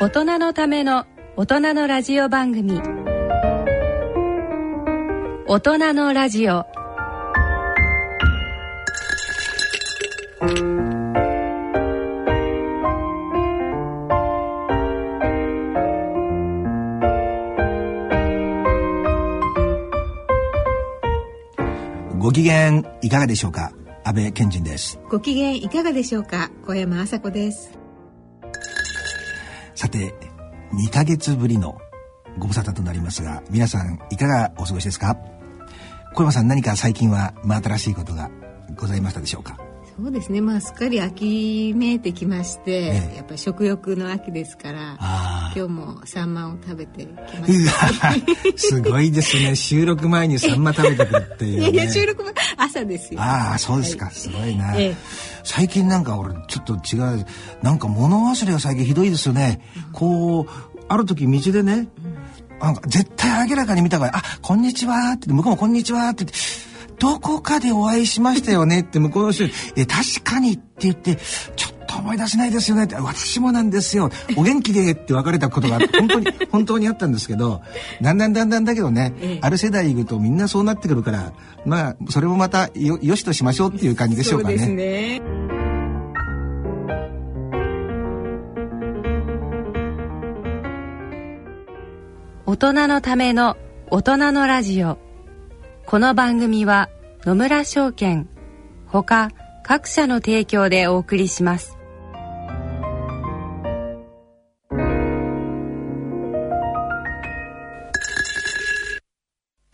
大人のための大人のラジオ番組。大人のラジオ。ご機嫌いかがでしょうか？安倍健人です。ご機嫌いかがでしょうか？小山麻子ですさて2ヶ月ぶりのご無沙汰となりますが皆さんいかがお過ごしですか？小山さん何か最近は真新しいことがございましたでしょうか？そうですね。まあすっかり秋めいてきまして、ええ、やっぱり食欲の秋ですから今日もサンマを食べてきました。すごいですね。収録前にサンマ食べてくるっていう、ね、いやいや収録前朝ですよ。ああそうですか、はい、すごいな、え、最近なんか俺ちょっと違うなんか物忘れが最近ひどいですよね、うん、こうある時道でね、うん。なんか絶対明らかに見たから「あこんにちは」って向こうも「こんにちは」って言ってどこかでお会いしましたよねって向こうの人に「え確かに」って言って「ちょっと思い出せないですよね」って「私もなんですよ。お元気で」って別れたことが 本当に本当にあったんですけどだんだんだんだんだけどね、ええ、ある世代いくとみんなそうなってくるからまあそれもまたよよしとしましょうっていう感じでしょうかね。そうですね。大人のための大人のラジオ。この番組は野村証券ほか各社の提供でお送りします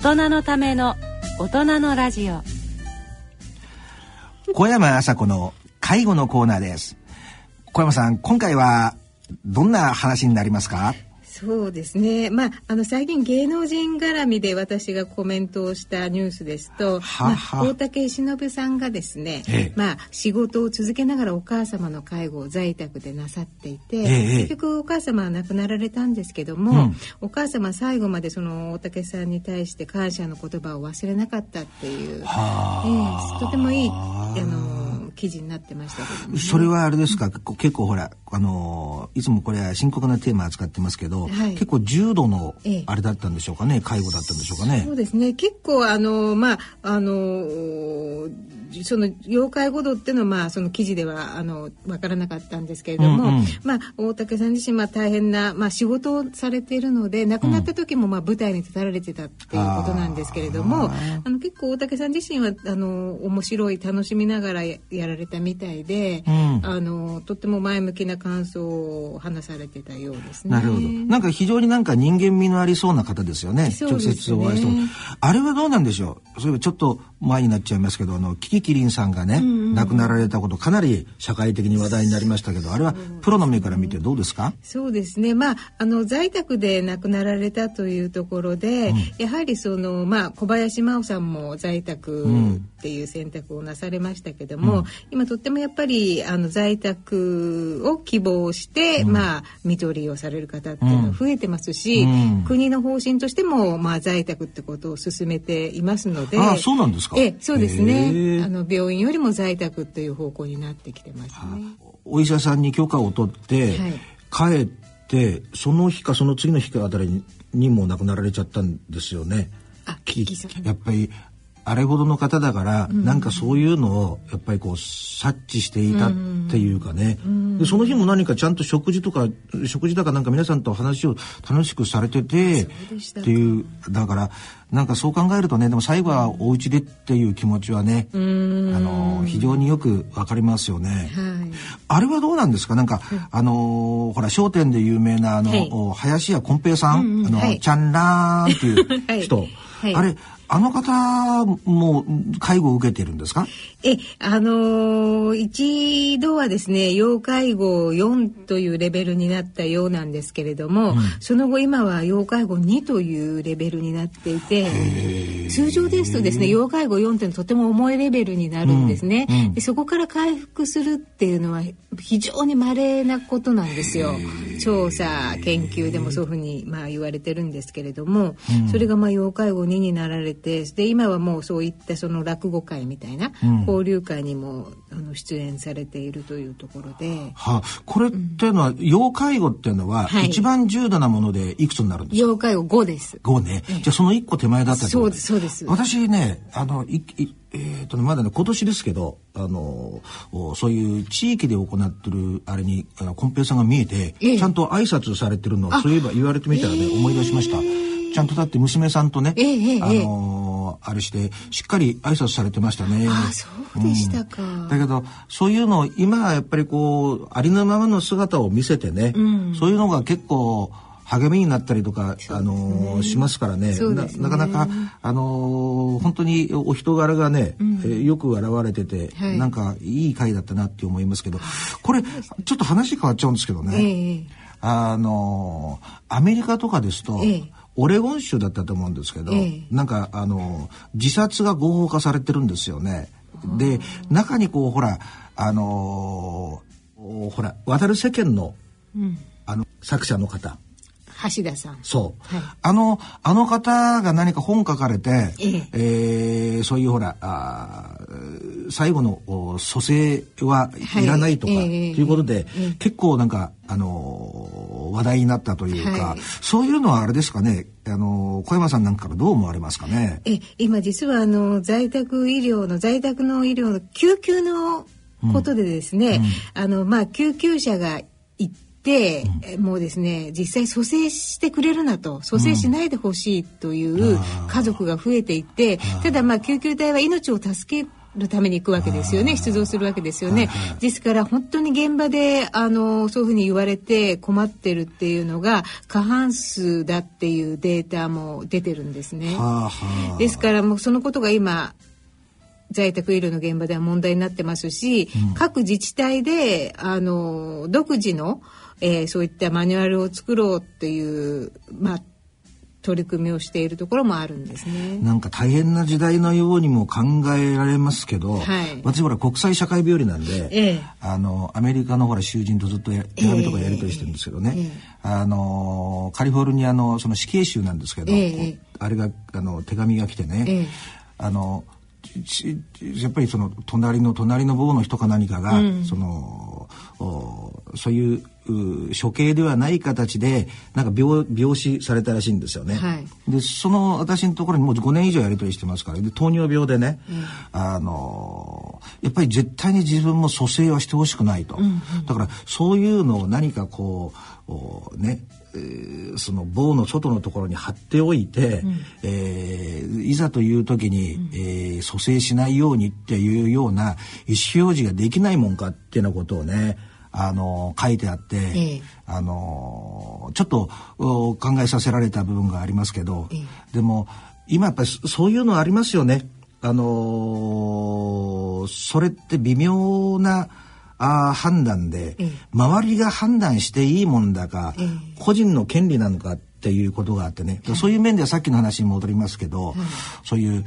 大人のための大人のラジオ。小山麻子の介護のコーナーです。小山さん今回はどんな話になりますか？そうですね、まあ、あの最近芸能人絡みで私がコメントをしたニュースですと、まあ、大竹しのぶさんがですね、ええ、まあ、仕事を続けながらお母様の介護を在宅でなさっていて、え、結局お母様は亡くなられたんですけども、うん、お母様最後までその大竹さんに対して感謝の言葉を忘れなかったっていう、ええ、とてもいいあの記事になってましたけど、ね、それはあれですか、結構ほらあのいつもこれは深刻なテーマ扱ってますけど、はい、結構重度のあれだったんでしょうかね、ええ、介護だったんでしょうかね？そうですね。結構あのまああのその要介護度っていうのはまあその記事ではあの分からなかったんですけれども、うんうん、まあ大竹さん自身は大変な、まあ、仕事をされているので亡くなった時もまあ舞台に立たれてたっていうことなんですけれども、うん、あの結構大竹さん自身はあの面白い楽しみながらやられたみたいで、うん、あのとっても前向きな感想を話されてたようですね。なるほど。なんか非常になんか人間味のありそうな方ですよね。ね直接お会いしても。あれはどうなんでしょう？それはちょっと前になっちゃいますけど、あのキキキリンさんがね、亡くなられたことかなり社会的に話題になりましたけど、あれはプロの目から見てどうですか？そうですね。まああの在宅で亡くなられたというところで、うん、やはりそのまあ小林真央さんも在宅っていう選択をなされましたけども、うん、今とってもやっぱりあの在宅を希望して、うん、まあ看取りをされる方っていうのは増えてますし、国の方針としてもまあ在宅ってことを進めていますので、あそうなんですか？えそうですね。あの病院よりも在宅という方向になってきてますね。お医者さんに許可を取って、はい、帰ってその日かその次の日かあたりにも亡くなられちゃったんですよね。あ、やっぱりあれほどの方だから、うん、なんかそういうのをやっぱりこう察知していたっていうかね、うん、でその日も何かちゃんと食事とか食事だかなんか皆さんと話を楽しくされててっていうだからなんかそう考えるとねでも最後はお家でっていう気持ちはね、あの非常によくわかりますよね、はい、あれはどうなんですか？なんか、あのほら『笑点』で有名なあの、はい、林家こん平さん、うんうん、あの、はい、チャンラーンっていう 人、はい、あれあの方も介護を受けてるんですか？え、あのー、一度はですね、要介護4というレベルになったようなんですけれども、うん、その後今は要介護2というレベルになっていて、通常ですとですね、要介護4ってとても重いレベルになるんですね、うん。うん、で。そこから回復するっていうのは非常に稀なことなんですよ。調査、研究でもそういうふうにまあ言われてるんですけれども、それがまあ要介護2になられて、で、今はもうそういったその落語会みたいな、交流会にもあの出演されているというところで、はあ、これっていうのは、要介護っていうのは、一番重度なものでいくつになるんですか、要介護5です。5ね、じゃあその1個手前だったそうですそうです。私ねあのいいえーとね、まだね今年ですけどあのそういう地域で行ってるあれにあのコンペイさんが見えて、ええ、ちゃんと挨拶されてるのそういえば言われてみたらね、えー、思い出しました。ちゃんとだって娘さんとね、えー、あのあれしてしっかり挨拶されてましたね。あそうでしたか、うん、だけどそういうのを今はやっぱりこうありのままの姿を見せてね、うん、そういうのが結構励みになったりとか、ね、あのしますからね、ね、なかなかあの本当にお人柄がね、うん、えよく現れてて、はい、なんかいい回だったなって思いますけどこれちょっと話変わっちゃうんですけどね、えー、あのアメリカとかですと、えーオレゴン州だったと思うんですけど、ええ、なんかあの自殺が合法化されてるんですよね。で中にこうほらあのー、ほら渡る世間の、うん、あの作者の方橋田さん。そう。はい、あの、あの方が何か本書かれて、ええ。えー、そういうほら、あ最後の蘇生はいらないとか、はい、ということで、え結構なんか、あの話題になったというか、はい、そういうのはあれですかね、あの小山さんなんかからどう思われますかね？え、今実はあの在宅医療の在宅の医療の救急のことでですね、うんうん、あのまあ救急車がうん、もうですね実際蘇生してくれるなと蘇生しないでほしいという家族が増えていて、うん、ただまあ救急隊は命を助けるために行くわけですよね出動するわけですよね、ですから本当に現場であのそういうふうに言われて困ってるっていうのが過半数だっていうデータも出てるんですね。ですからもうそのことが今在宅医療の現場では問題になってますし、うん、各自治体であの独自のえー、そういったマニュアルを作ろうっていう、まあ、取り組みをしているところもあるんですね。なんか大変な時代のようにも考えられますけど、はい、私ほら国際社会病理なんで、ええ、あのアメリカのほら囚人とずっと手紙とかやり取りしてるんですけどね、え、あのカリフォルニアのその死刑囚なんですけど、あれがあの手紙が来てね、あのやっぱりその隣の隣の坊の人か何かが、うん、そのそういう処刑ではない形でなんか病病死されたらしいんですよね。はい、でその私のところにもう5年以上やり取りしてますからで糖尿病でね、うん、あのやっぱり絶対に自分も蘇生はしてほしくないと、うんうん、だからそういうのを何かこうねその棒の外のところに貼っておいて、うん、えー、いざという時に、うん、えー、蘇生しないようにっていうような意思表示ができないもんかっていうようなことをねあの書いてあって、ええ、あのちょっと考えさせられた部分がありますけど、え、でも今やっぱりそういうのありますよね。あのそれって微妙なあ判断で、周りが判断していいもんだか、個人の権利なのかっていうことがあってね、はい、そういう面ではさっきの話に戻りますけど、はい、そういう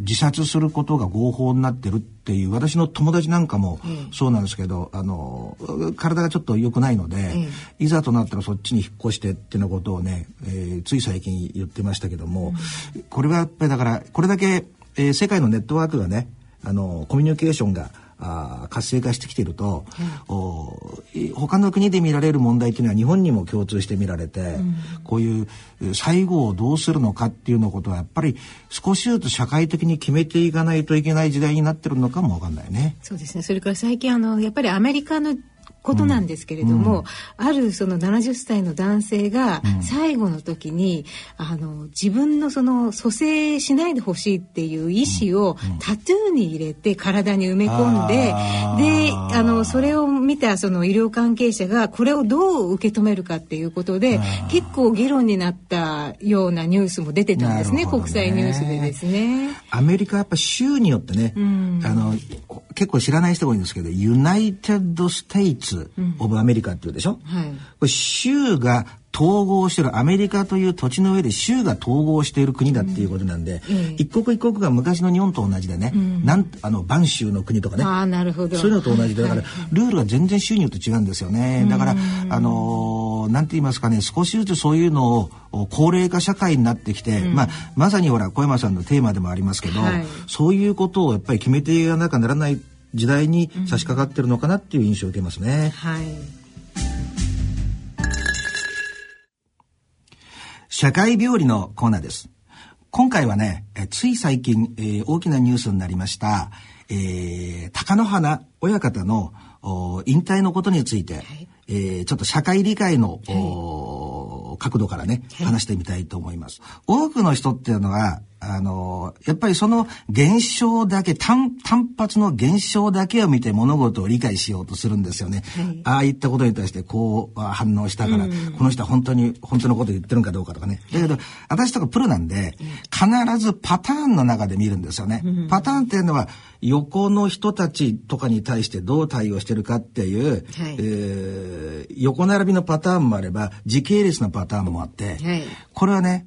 自殺することが合法になってるっていう私の友達なんかもそうなんですけど、あの体がちょっと良くないので、いざとなったらそっちに引っ越してっていうことをね、えー、つい最近言ってましたけども、うん、これはやっぱりだからこれだけ、えー、世界のネットワークがねあのコミュニケーションがあ活性化してきてると、うん、お他の国で見られる問題っていうのは日本にも共通して見られて、うん、こういう最後をどうするのかっていうのことはやっぱり少しずつ社会的に決めていかないといけない時代になってるのかもわかんないね。そうですね。それから最近あのやっぱりアメリカのことなんですけれども、うん、あるその70歳の男性が最後の時に、うん、あの自分のその蘇生しないでほしいっていう意思をタトゥーに入れて体に埋め込んで、であのそれを見たその医療関係者がこれをどう受け止めるかっていうことで結構議論になったようなニュースも出てたんですね、ね、国際ニュースでですね。アメリカやっぱ州によってね、うん、あの結構知らない人が多いんですけど United States of America っていうでしょ、はい、これ州が統合してるアメリカという土地の上で州が統合している国だっていうことなんで、うん、一国一国が昔の日本と同じでね、うん、なんあの播州の国とかね。あなるほど。そういうのと同じでだから、ルールが全然州によって違うんですよね、だからあのー、なんて言いますかね少しずつそういうのを高齢化社会になってきて、うん、まあ、まさにほら小山さんのテーマでもありますけど、はい、そういうことをやっぱり決めていかなきゃならない時代に差し掛かってるのかなっていう印象を受けますね。はい社会病理のコーナーです。今回はね、えつい最近、えー、大きなニュースになりました、えー、高野花親方の引退のことについて、はい、えー、ちょっと社会理解の、はい、角度からね、話してみたいと思います。多くの人っていうのは、あの、やっぱりその現象だけ、単、単発の現象だけを見て物事を理解しようとするんですよね。はい、ああいったことに対してこう反応したから、この人は本当に、本当のこと言ってるんかどうかとかね。だけど、私とかプロなんで、必ずパターンの中で見るんですよね。パターンっていうのは、横の人たちとかに対してどう対応してるかっていう、はい、えー、横並びのパターンもあれば、時系列のパターンもあって、はい、これはね、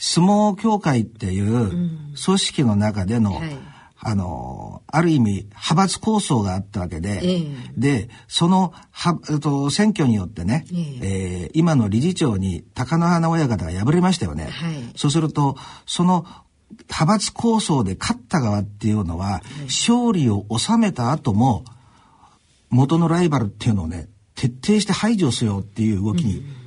相撲協会っていう組織の中での、うんはい、あの、ある意味、派閥構想があったわけで、えー、で、その、は、と、選挙によってね、えー、えー、今の理事長に高野花親方が敗れましたよね。はい、そうすると、その、派閥構想で勝った側っていうのは、勝利を収めた後も、元のライバルっていうのをね、徹底して排除しようっていう動きに、うん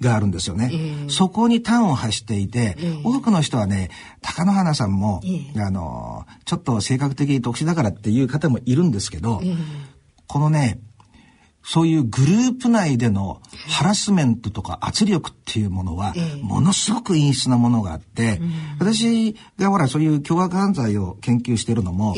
があるんですよね。えー、そこに端を発していて、えー、多くの人はね、貴乃花さんも、えー、あの、ちょっと性格的に特殊だからっていう方もいるんですけど、このね、そういうグループ内でのハラスメントとか圧力っていうものは、ものすごく陰湿なものがあって、私がほらそういう凶悪犯罪を研究してるのも、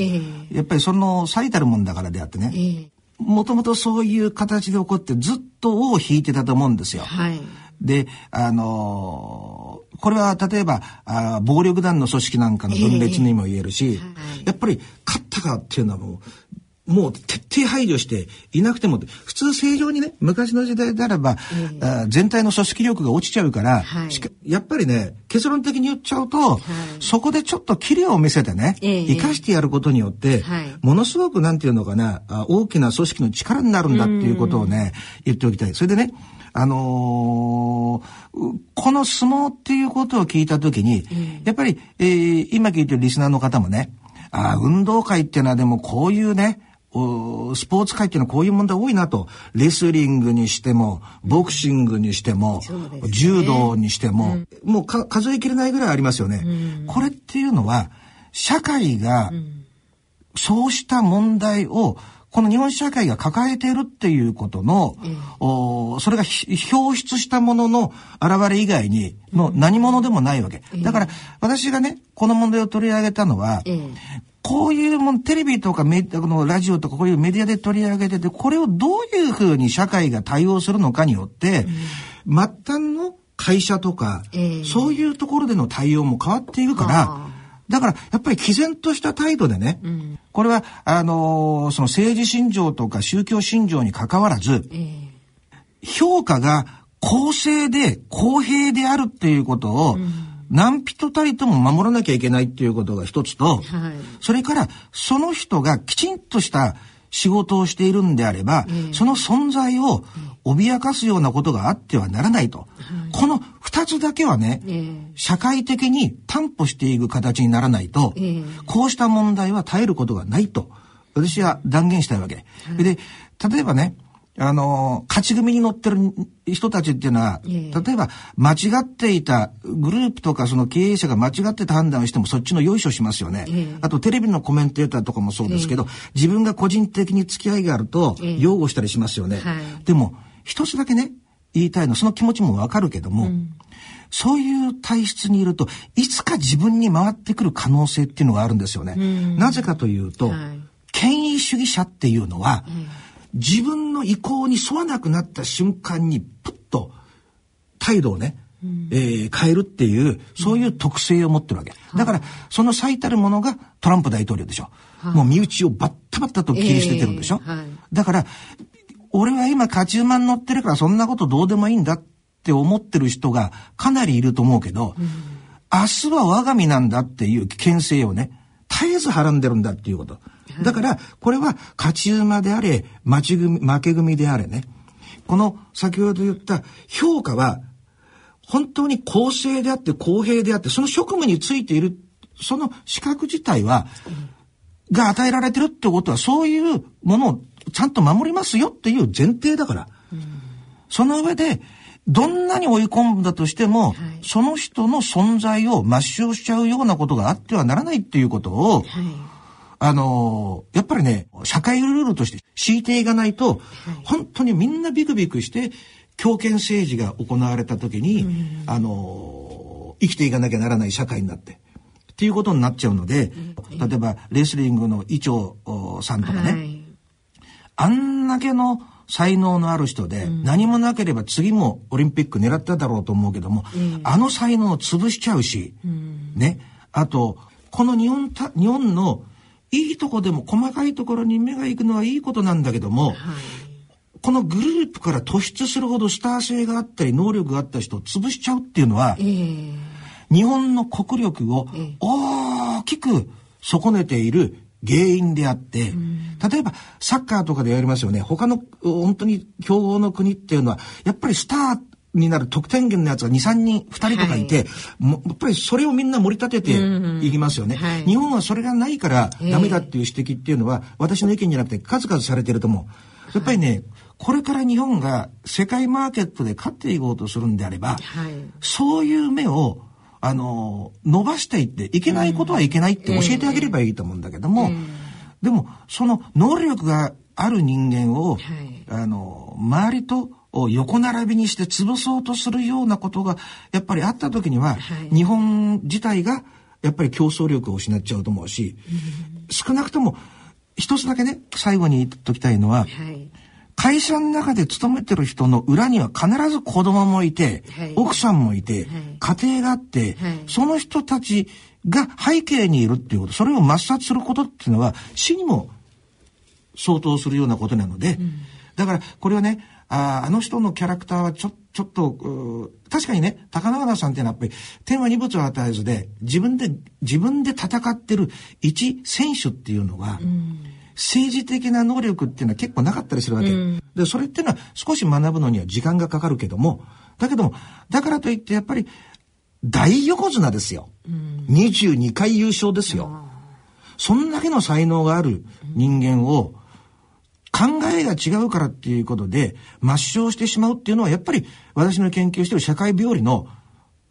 やっぱりその最たるもんだからであってね、もともとそういう形で起こってずっと尾を引いてたと思うんですよ。はいで、あのー、これは例えばあ暴力団の組織なんかの分裂にも言えるし、えーはい、やっぱり勝ったかっていうのはもうもう徹底排除していなくても普通正常にね昔の時代であれば、えー、あ全体の組織力が落ちちゃうから、はい、やっぱりね結論的に言っちゃうと、はい、そこでちょっとキレを見せてね、えー、生かしてやることによって、はい、ものすごくなんていうのかなあ大きな組織の力になるんだっていうことをね言っておきたい。それでねあのー、この相撲っていうことを聞いたときに、やっぱり、えー、今聞いてるリスナーの方もね、あ運動会っていうのはでもこういうね、スポーツ界っていうのはこういう問題多いなと。レスリングにしても、ボクシングにしても、ね、柔道にしても、うん、もう数えきれないぐらいありますよね。うん、これっていうのは、社会が、そうした問題をこの日本社会が抱えているっていうことの、うん、おそれが表出したものの現れ以外に、もう何者でもないわけ。うん、だから、私がね、この問題を取り上げたのは、うん、こういうもん、テレビとかメこのラジオとかこういうメディアで取り上げてて、これをどういうふうに社会が対応するのかによって、末端の会社とか、そういうところでの対応も変わっていくから、だから、やっぱり毅然とした態度でね、うん、これは、あのー、その政治信条とか宗教信条に関わらず、えー、評価が公正で公平であるっていうことを、うん、何人たりとも守らなきゃいけないっていうことが一つと、はい、それから、その人がきちんとした仕事をしているんであれば、えー、その存在を脅かすようなことがあってはならないと。はい、この二つだけはね、えー、社会的に担保していく形にならないと、えー、こうした問題は耐えることがないと。私は断言したいわけ。で、例えばね、あの、勝ち組に乗ってる人たちっていうのは、例えば間違っていたグループとかその経営者が間違ってた判断をしてもそっちのよいしょしますよね。あとテレビのコメンテーターとかもそうですけど、自分が個人的に付き合いがあると擁護したりしますよね。でも、一つだけね、言いたいの、その気持ちもわかるけども、うん、そういう体質にいると、いつか自分に回ってくる可能性っていうのがあるんですよね。うん、なぜかというと、はい、権威主義者っていうのは、自分の意向に沿わなくなった瞬間に、プッと態度をね、うん、えー、変えるっていう、そういう特性を持ってるわけ。だから、その最たるものがトランプ大統領でしょ。はい、もう身内をバッタバッタと切り捨ててるんでしょ。えーはい、だから、俺は今勝ち馬に乗ってるからそんなことどうでもいいんだって思ってる人がかなりいると思うけど、うん、明日は我が身なんだっていう危険性をね、絶えずはらんでるんだっていうこと。だから、これは勝ち馬であれ、負ち組、負け組であれね。この先ほど言った評価は、本当に公正であって公平であって、その職務についている、その資格自体は、が与えられてるってことは、そういうものをちゃんと守りますよっていう前提だから。その上で、どんなに追い込んだとしても、はい、その人の存在を抹消しちゃうようなことがあってはならないっていうことを、はい、あのやっぱりね、社会ルールとして敷いていかないと、はい、本当にみんなビクビクして、強権政治が行われた時に、あの生きていかなきゃならない社会になって、っていうことになっちゃうので、例えばレスリングの伊調さんとかね、あんだけの才能のある人で、うん、何もなければ次もオリンピック狙っただろうと思うけども、うん、あの才能を潰しちゃうし、うん、ね。あと、この日本た、日本のいいとこでも細かいところに目が行くのはいいことなんだけども、はい、このグループから突出するほどスター性があったり能力があった人を潰しちゃうっていうのは、えー、日本の国力を大きく損ねている原因であって、例えばサッカーとかでやりますよね。他の本当に強豪の国っていうのは、やっぱりスターになる得点源のやつが2、3人、2人とかいて、はい、やっぱりそれをみんな盛り立てていきますよね、はい、日本はそれがないからダメだっていう指摘っていうのは、私の意見じゃなくて数々されてると思う。やっぱりね、これから日本が世界マーケットで勝っていこうとするんであれば、はい、そういう目をあの、伸ばしていって、いけないことはいけないって教えてあげればいいと思うんだけども、でも、その能力がある人間を、はい、あの、周りと横並びにして潰そうとするようなことが、やっぱりあった時には、はい、日本自体が、やっぱり競争力を失っちゃうと思うし、少なくとも、一つだけね、最後に言っときたいのは、はい。会社の中で勤めてる人の裏には必ず子供もいて、はい、奥さんもいて、はい、家庭があって、はい、その人たちが背景にいるっていうこと、それを抹殺することっていうのは死にも相当するようなことなので、うん、だからこれはね、ああの人のキャラクターはちょちょっと、確かにね、高永さんっていうのはやっぱり、天は二物を与えずで、自分で、自分で戦ってる一選手っていうのが、うん政治的な能力っていうのは結構なかったりするわけ。うん、で、それっていうのは少し学ぶのには時間がかかるけども、だけども、だからといってやっぱり大横綱ですよ。うん、22回優勝ですよ。そんだけの才能がある人間を、考えが違うからっていうことで抹消してしまうっていうのはやっぱり私の研究している社会病理の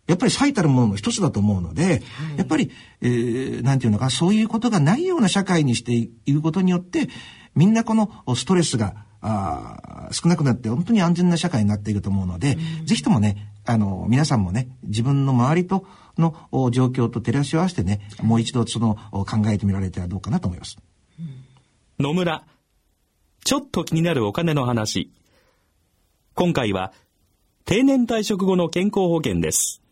やっぱり最たるものの一つだと思うので、はい、やっぱり、えー、なんていうのか、そういうことがないような社会にしていくことによって、みんなこのストレスが、あ少なくなって本当に安全な社会になっていくと思うので、うん、ぜひともね、あの、皆さんもね、自分の周りとの状況と照らし合わせてね、もう一度その考えてみられてはどうかなと思います。野村、ちょっと気になるお金の話。今回は、定年退職後の健康保険です。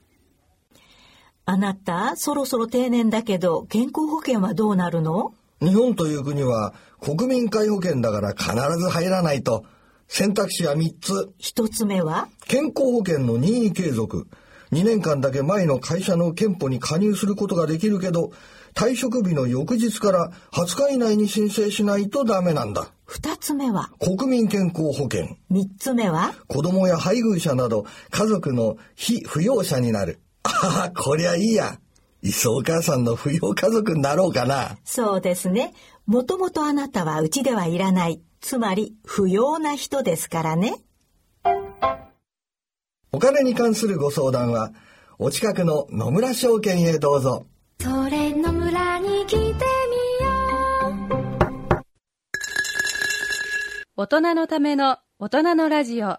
あなた、そろそろ定年だけど、健康保険はどうなるの？日本という国は国民皆保険だから必ず入らないと。選択肢は3つ。1つ目は？健康保険の任意継続。2年間だけ前の会社の憲法に加入することができるけど、退職日の翌日から20日以内に申請しないとダメなんだ。2つ目は？国民健康保険。3つ目は？子供や配偶者など家族の非扶養者になる。ああ、こりゃいいや。いっそお母さんの扶養家族になろうかな。そうですね。もともとあなたはうちではいらない。つまり、不要な人ですからね。お金に関するご相談は、お近くの野村証券へどうぞ。それ野村に来て大人のための大人のラジオ。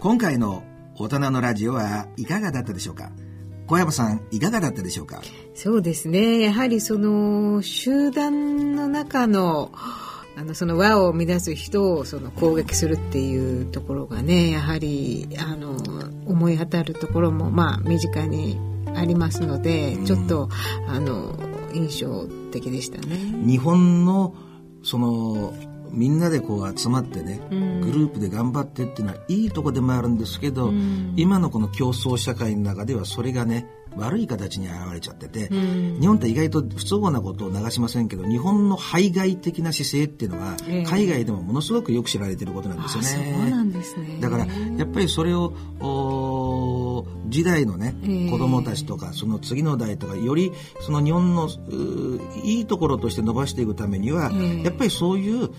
今回の大人のラジオはいかがだったでしょうか？小山さんいかがだったでしょうか？そうですねやはりその集団の中のあのその和を乱す人をその攻撃するっていうところがねやはりあの思い当たるところもまあ身近にありますので、ちょっとあの印象的でしたね。日本のそのみんなでこう集まってね、グループで頑張ってっていうのはいいとこでもあるんですけど、今のこの競争社会の中ではそれがね悪い形に現れちゃってて、日本って意外と不都合なことを流しませんけど日本の排外的な姿勢っていうのは、海外でもものすごくよく知られてることなんですよね。そうなんですね。だからやっぱりそれを時代のね、子供たちとかその次の代とかよりその日本のいいところとして伸ばしていくためには、やっぱりそういう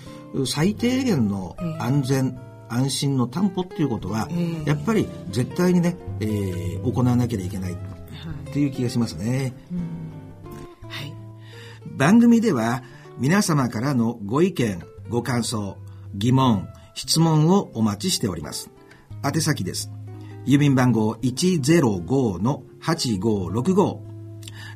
最低限の安全、安心の担保っていうことは、やっぱり絶対にね、えー、行わなきゃいけないっていう気がしますね。はい、番組では皆様からのご意見、ご感想、疑問、質問をお待ちしております。宛先です。郵便番号105-8565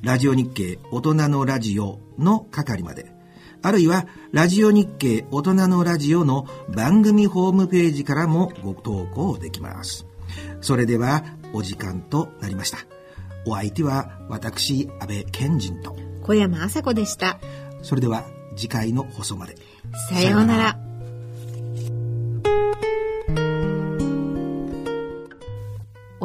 ラジオ日経大人のラジオの係まで。あるいは、ラジオ日経大人のラジオの番組ホームページからもご投稿できます。それでは、お時間となりました。お相手は、私、安倍賢人と、小山麻子でした。それでは、次回の放送まで。さようなら。